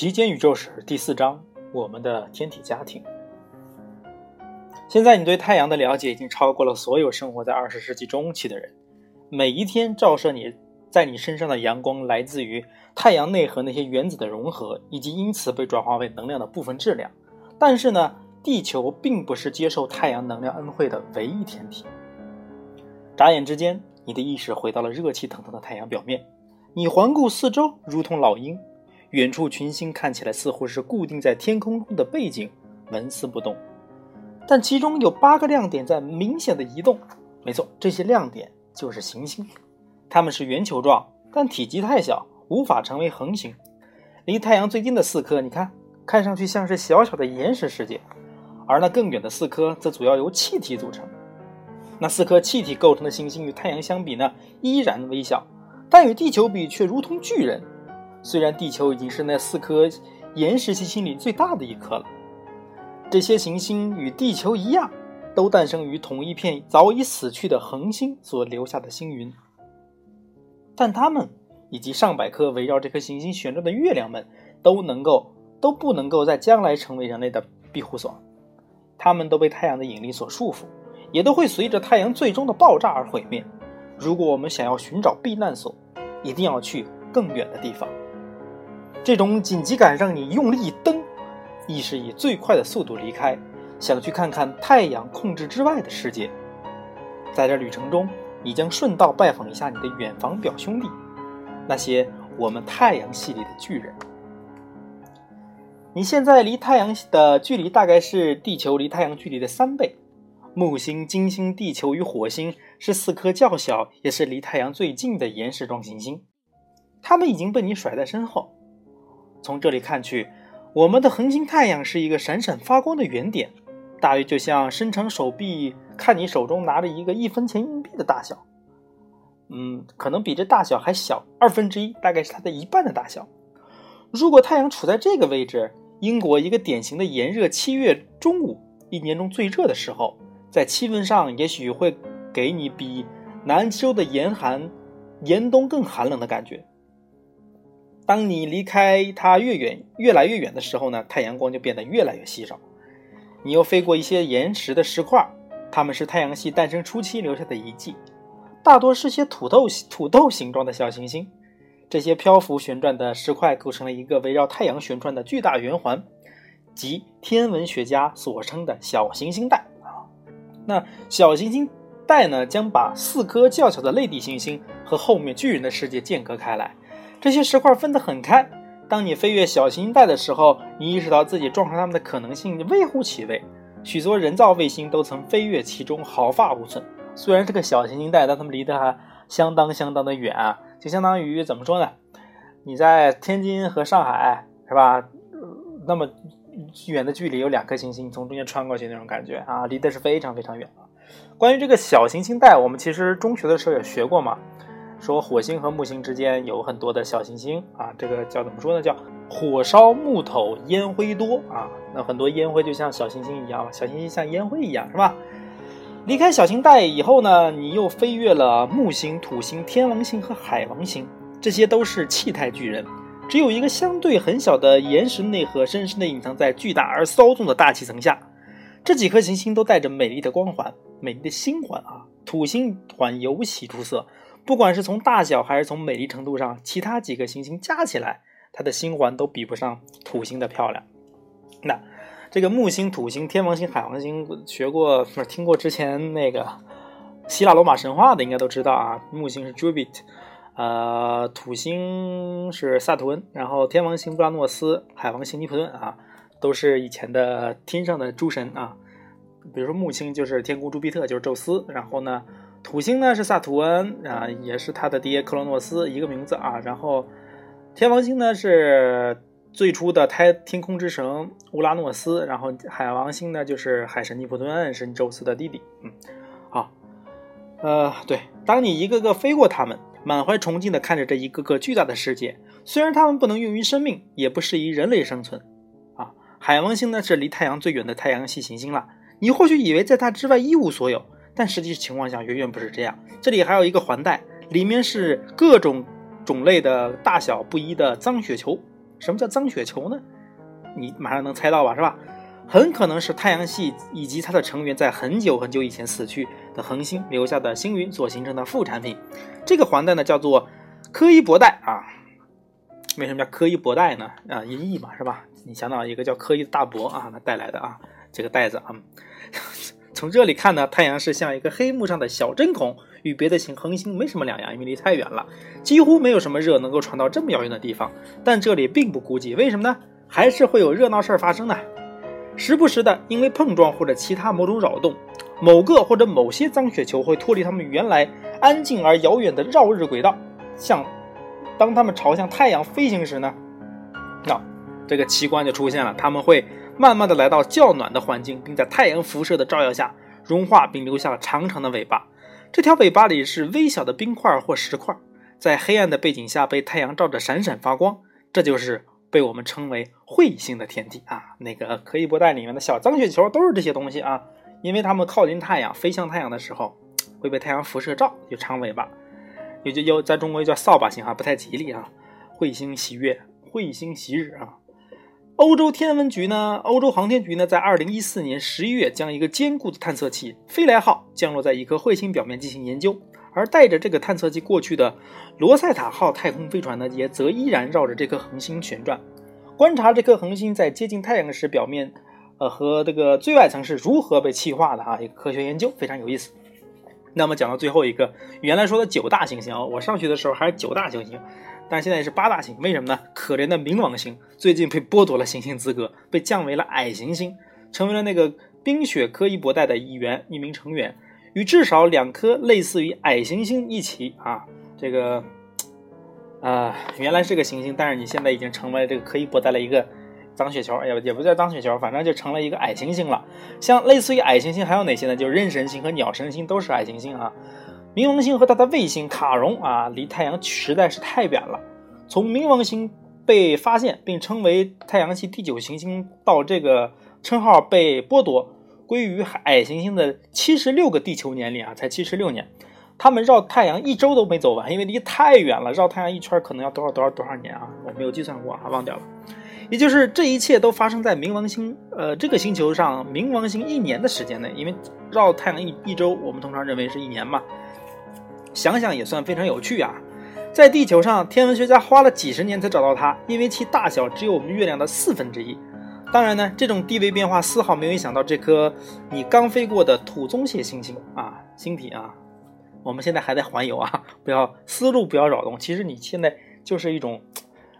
极简宇宙史第四章：我们的天体家庭。现在你对太阳的了解已经超过了所有生活在二十世纪中期的人。每一天照射你在你身上的阳光，来自于太阳内核那些原子的融合，以及因此被转化为能量的部分质量。但是呢，地球并不是接受太阳能量恩惠的唯一天体。眨眼之间，你的意识回到了热气腾腾的太阳表面。你环顾四周，如同老鹰。远处群星看起来似乎是固定在天空中的背景，纹丝不动。但其中有八个亮点在明显的移动。没错，这些亮点就是行星。它们是圆球状，但体积太小，无法成为恒星。离太阳最近的四颗，你看，看上去像是小小的岩石世界；而那更远的四颗，则主要由气体组成。那四颗气体构成的行星与太阳相比呢，依然微小，但与地球比却如同巨人。虽然地球已经是那四颗岩石行星里最大的一颗了，这些行星与地球一样，都诞生于同一片早已死去的恒星所留下的星云。但它们以及上百颗围绕这颗行星旋转的月亮们，都能够都不能够在将来成为人类的庇护所，它们都被太阳的引力所束缚，也都会随着太阳最终的爆炸而毁灭。如果我们想要寻找避难所，一定要去更远的地方。这种紧急感让你用力一蹬，意识以最快的速度离开，想去看看太阳控制之外的世界。在这旅程中，你将顺道拜访一下你的远房表兄弟，那些我们太阳系里的巨人。你现在离太阳的距离大概是地球离太阳距离的三倍。木星、金星、地球与火星是四颗较小，也是离太阳最近的岩石状行星，它们已经被你甩在身后。从这里看去，我们的恒星太阳是一个闪闪发光的圆点，大约就像伸长手臂看你手中拿着一个一分钱硬币的大小。嗯，可能比这大小还小二分之一，大概是它的一半的大小。如果太阳处在这个位置，英国一个典型的炎热七月中午，一年中最热的时候，在气温上也许会给你比南极洲的严寒严冬更寒冷的感觉。当你离开它越远、越来越远的时候呢，太阳光就变得越来越稀少。你又飞过一些岩石的石块，它们是太阳系诞生初期留下的遗迹，大多是些土豆土豆形状的小行星。这些漂浮旋转的石块构成了一个围绕太阳旋转的巨大圆环，即天文学家所称的小行星带啊。那小行星带呢，将把四颗较小的类地行星和后面巨人的世界间隔开来。这些石块分得很开。当你飞越小行星带的时候，你意识到自己撞上它们的可能性微乎其微。许多人造卫星都曾飞越其中，毫发无损。虽然是个小行星带，但它们离得还相当相当的远啊，就相当于怎么说呢？你在天津和上海是吧？那么远的距离，有两颗行星从中间穿过去那种感觉啊，离得是非常非常远啊。关于这个小行星带，我们其实中学的时候也学过嘛。说火星和木星之间有很多的小行星啊，这个叫怎么说呢？叫火烧木头烟灰多啊。那很多烟灰就像小行星一样，小行星像烟灰一样，是吧？离开小星带以后呢，你又飞越了木星、土星、天王星和海王星，这些都是气态巨人，只有一个相对很小的岩石内核，深深的隐藏在巨大而骚动的大气层下。这几颗行星都带着美丽的光环，美丽的星环啊。土星环尤其出色。不管是从大小还是从美丽程度上，其他几个行星加起来，它的星环都比不上土星的漂亮。那这个木星、土星、天王星、海王星，学过不是听过之前那个希腊罗马神话的，应该都知道啊。木星是 Jupiter，呃，土星是萨图恩，然后天王星布拉诺斯，海王星尼普顿啊，都是以前的天上的诸神啊。比如说木星就是天宫朱庇特，就是宙斯，然后呢。土星呢是萨图恩啊，也是他的爹克罗诺斯一个名字啊。然后天王星呢是最初的太天空之神乌拉诺斯，然后海王星呢就是海神尼普顿，是宙斯的弟弟。嗯，好，呃，对，当你一个个飞过他们，满怀崇敬的看着这一个个巨大的世界，虽然他们不能用于生命，也不适宜人类生存啊。海王星呢是离太阳最远的太阳系行星了，你或许以为在它之外一无所有。但实际情况下远远不是这样。这里还有一个环带，里面是各种种类的大小不一的脏雪球。什么叫脏雪球呢？你马上能猜到吧，是吧？很可能是太阳系以及它的成员在很久很久以前死去的恒星留下的星云所形成的副产品。这个环带呢，叫做柯伊伯带啊。为什么叫柯伊伯带呢？啊，音译嘛，是吧？你想到一个叫柯伊的大伯啊，他带来的啊，这个带子啊。从这里看呢，太阳是像一个黑幕上的小针孔，与别的行恒星没什么两样，因为离太远了，几乎没有什么热能够传到这么遥远的地方。但这里并不孤寂，为什么呢？还是会有热闹事儿发生呢。时不时的，因为碰撞或者其他某种扰动，某个或者某些脏雪球会脱离它们原来安静而遥远的绕日轨道，向当它们朝向太阳飞行时呢，那这个奇观就出现了，它们会。慢慢的来到较暖的环境，并在太阳辐射的照耀下融化，并留下了长长的尾巴。这条尾巴里是微小的冰块或石块，在黑暗的背景下被太阳照着闪闪发光。这就是被我们称为彗星的天体啊！那个可以波带里面的小脏雪球都是这些东西啊，因为它们靠近太阳，飞向太阳的时候会被太阳辐射照，有长尾巴，也就又在中国又叫扫把星啊，不太吉利啊。彗星袭月，彗星袭日啊。欧洲天文局呢？欧洲航天局呢？在二零一四年十一月，将一个坚固的探测器“飞来号”降落在一颗彗星表面进行研究。而带着这个探测器过去的罗塞塔号太空飞船呢，也则依然绕着这颗恒星旋转，观察这颗恒星在接近太阳时表面，呃，和这个最外层是如何被气化的啊！一个科学研究非常有意思。那么讲到最后一个，原来说的九大行星啊，我上去的时候还是九大行星。但现在是八大星，为什么呢？可怜的冥王星最近被剥夺了行星资格，被降为了矮行星，成为了那个冰雪柯伊伯带的一员，一名成员，与至少两颗类似于矮行星一起啊，这个啊，原来是个行星，但是你现在已经成为了这个柯伊伯带的一个脏雪球，哎呀，也不叫脏雪球，反正就成了一个矮行星了。像类似于矮行星还有哪些呢？就是壬神星和鸟神星都是矮行星啊。冥王星和它的卫星卡戎啊，离太阳实在是太远了。从冥王星被发现并称为太阳系第九行星，到这个称号被剥夺归于矮行星的七十六个地球年里啊，才七十六年。他们绕太阳一周都没走完，因为离太远了，绕太阳一圈可能要多少多少多少年啊？我没有计算过啊，忘掉了。也就是这一切都发生在冥王星呃这个星球上，冥王星一年的时间内，因为绕太阳一一周，我们通常认为是一年嘛。想想也算非常有趣啊！在地球上，天文学家花了几十年才找到它，因为其大小只有我们月亮的四分之一。当然呢，这种地位变化丝毫没有影响到这颗你刚飞过的土棕蟹星星啊，星体啊。我们现在还在环游啊，不要思路不要扰动。其实你现在就是一种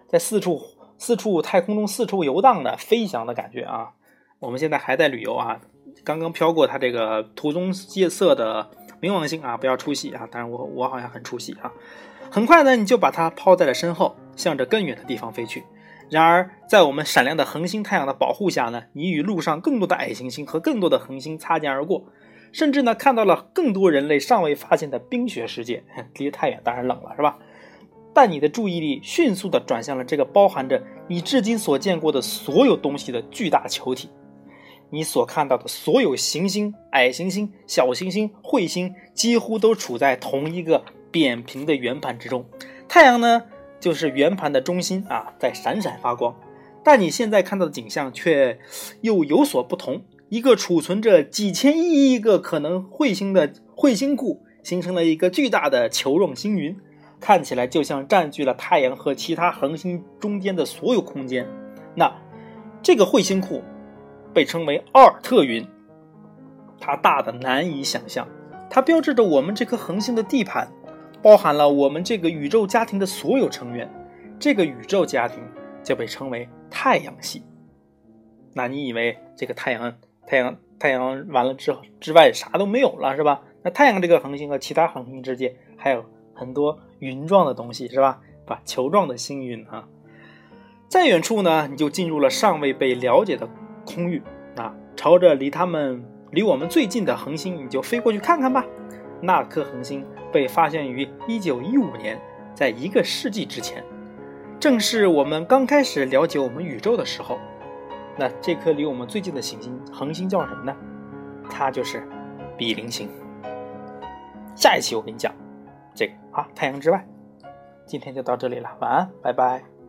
在四处四处太空中四处游荡的飞翔的感觉啊。我们现在还在旅游啊，刚刚飘过它这个土棕蟹色的。冥王星啊，不要出戏啊！当然，我我好像很出戏啊。很快呢，你就把它抛在了身后，向着更远的地方飞去。然而，在我们闪亮的恒星太阳的保护下呢，你与路上更多的矮行星和更多的恒星擦肩而过，甚至呢，看到了更多人类尚未发现的冰雪世界。离得太远，当然冷了，是吧？但你的注意力迅速地转向了这个包含着你至今所见过的所有东西的巨大球体。你所看到的所有行星、矮行星、小行星、彗星，几乎都处在同一个扁平的圆盘之中。太阳呢，就是圆盘的中心啊，在闪闪发光。但你现在看到的景象却又有所不同：一个储存着几千亿亿个可能彗星的彗星库，形成了一个巨大的球状星云，看起来就像占据了太阳和其他恒星中间的所有空间。那这个彗星库。被称为奥尔特云，它大的难以想象，它标志着我们这颗恒星的地盘，包含了我们这个宇宙家庭的所有成员。这个宇宙家庭就被称为太阳系。那你以为这个太阳、太阳、太阳完了之之外啥都没有了是吧？那太阳这个恒星和其他恒星之间还有很多云状的东西是吧？把球状的星云啊，在远处呢，你就进入了尚未被了解的。空域啊，朝着离他们离我们最近的恒星，你就飞过去看看吧。那颗恒星被发现于1915年，在一个世纪之前，正是我们刚开始了解我们宇宙的时候。那这颗离我们最近的行星恒星叫什么呢？它就是比邻星。下一期我跟你讲这个啊，太阳之外。今天就到这里了，晚安，拜拜。